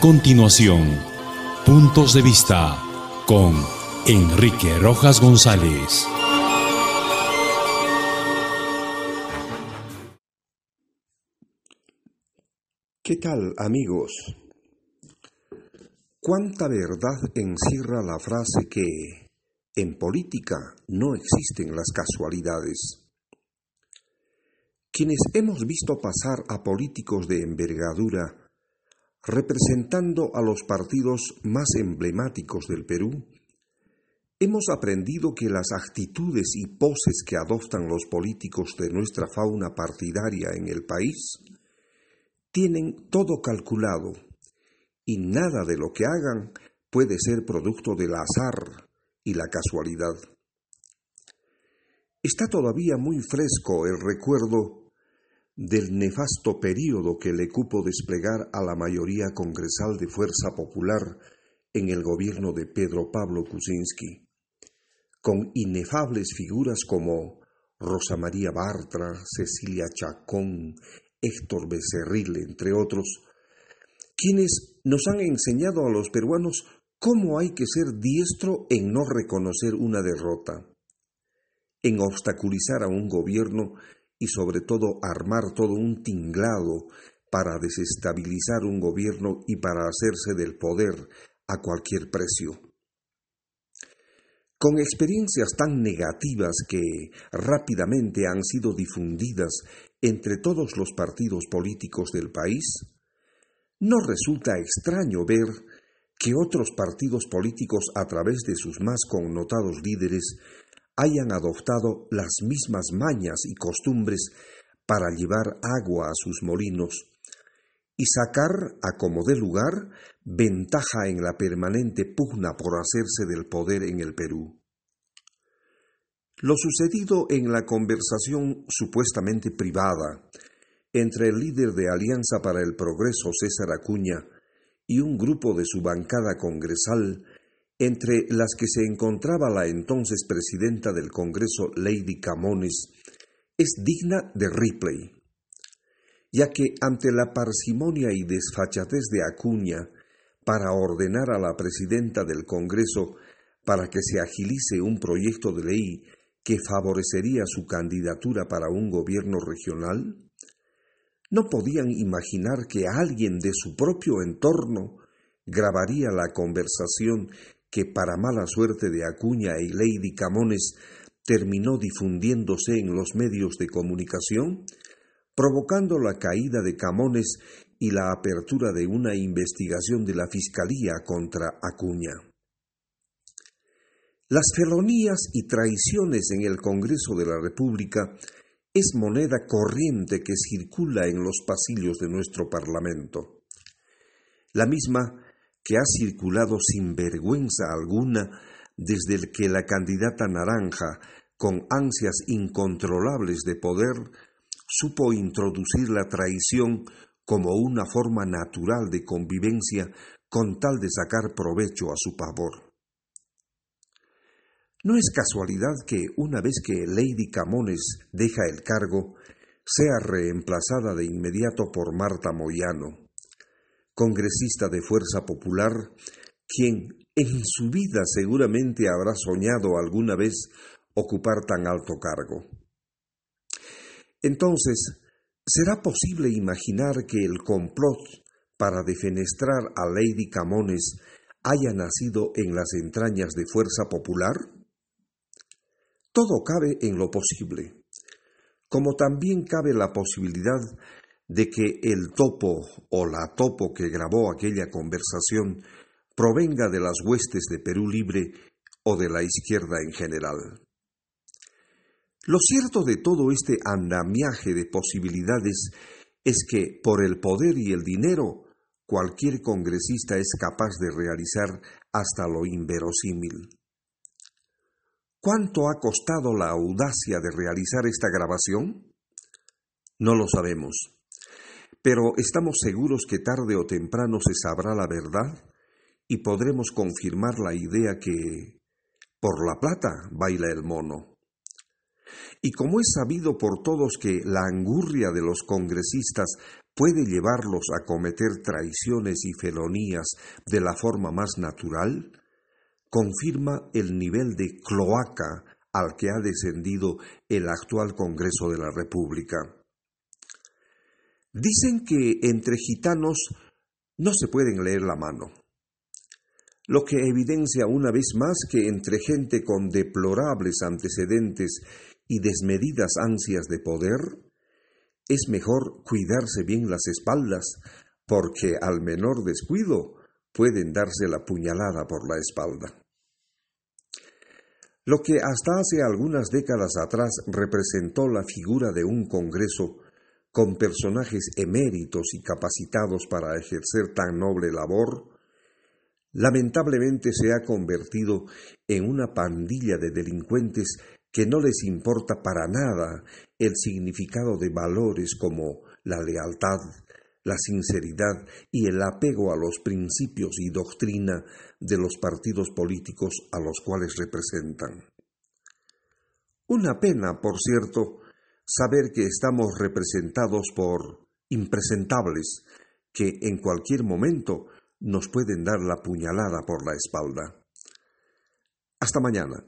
continuación, Puntos de Vista con Enrique Rojas González. ¿Qué tal amigos? ¿Cuánta verdad encierra la frase que en política no existen las casualidades? Quienes hemos visto pasar a políticos de envergadura representando a los partidos más emblemáticos del Perú, hemos aprendido que las actitudes y poses que adoptan los políticos de nuestra fauna partidaria en el país tienen todo calculado y nada de lo que hagan puede ser producto del azar y la casualidad. Está todavía muy fresco el recuerdo del nefasto período que le cupo desplegar a la mayoría congresal de Fuerza Popular en el gobierno de Pedro Pablo Kuczynski, con inefables figuras como Rosa María Bartra, Cecilia Chacón, Héctor Becerril, entre otros, quienes nos han enseñado a los peruanos cómo hay que ser diestro en no reconocer una derrota, en obstaculizar a un gobierno y sobre todo armar todo un tinglado para desestabilizar un gobierno y para hacerse del poder a cualquier precio. Con experiencias tan negativas que rápidamente han sido difundidas entre todos los partidos políticos del país, no resulta extraño ver que otros partidos políticos a través de sus más connotados líderes hayan adoptado las mismas mañas y costumbres para llevar agua a sus molinos y sacar, a como de lugar, ventaja en la permanente pugna por hacerse del poder en el Perú. Lo sucedido en la conversación supuestamente privada entre el líder de Alianza para el Progreso, César Acuña, y un grupo de su bancada congresal entre las que se encontraba la entonces presidenta del Congreso, Lady Camones, es digna de Ripley, ya que ante la parsimonia y desfachatez de Acuña para ordenar a la presidenta del Congreso para que se agilice un proyecto de ley que favorecería su candidatura para un gobierno regional, no podían imaginar que alguien de su propio entorno grabaría la conversación que para mala suerte de Acuña y Lady Camones terminó difundiéndose en los medios de comunicación, provocando la caída de Camones y la apertura de una investigación de la Fiscalía contra Acuña. Las felonías y traiciones en el Congreso de la República es moneda corriente que circula en los pasillos de nuestro Parlamento. La misma que ha circulado sin vergüenza alguna desde que la candidata naranja, con ansias incontrolables de poder, supo introducir la traición como una forma natural de convivencia con tal de sacar provecho a su pavor. No es casualidad que una vez que Lady Camones deja el cargo, sea reemplazada de inmediato por Marta Moyano, congresista de Fuerza Popular, quien en su vida seguramente habrá soñado alguna vez ocupar tan alto cargo. Entonces, ¿será posible imaginar que el complot para defenestrar a Lady Camones haya nacido en las entrañas de Fuerza Popular? Todo cabe en lo posible, como también cabe la posibilidad de que el topo o la topo que grabó aquella conversación provenga de las huestes de Perú Libre o de la izquierda en general. Lo cierto de todo este andamiaje de posibilidades es que por el poder y el dinero cualquier congresista es capaz de realizar hasta lo inverosímil. ¿Cuánto ha costado la audacia de realizar esta grabación? No lo sabemos pero estamos seguros que tarde o temprano se sabrá la verdad y podremos confirmar la idea que por la plata baila el mono. Y como es sabido por todos que la angurria de los congresistas puede llevarlos a cometer traiciones y felonías de la forma más natural, confirma el nivel de cloaca al que ha descendido el actual Congreso de la República. Dicen que entre gitanos no se pueden leer la mano, lo que evidencia una vez más que entre gente con deplorables antecedentes y desmedidas ansias de poder, es mejor cuidarse bien las espaldas, porque al menor descuido pueden darse la puñalada por la espalda. Lo que hasta hace algunas décadas atrás representó la figura de un Congreso con personajes eméritos y capacitados para ejercer tan noble labor, lamentablemente se ha convertido en una pandilla de delincuentes que no les importa para nada el significado de valores como la lealtad, la sinceridad y el apego a los principios y doctrina de los partidos políticos a los cuales representan. Una pena, por cierto, saber que estamos representados por impresentables que en cualquier momento nos pueden dar la puñalada por la espalda. Hasta mañana.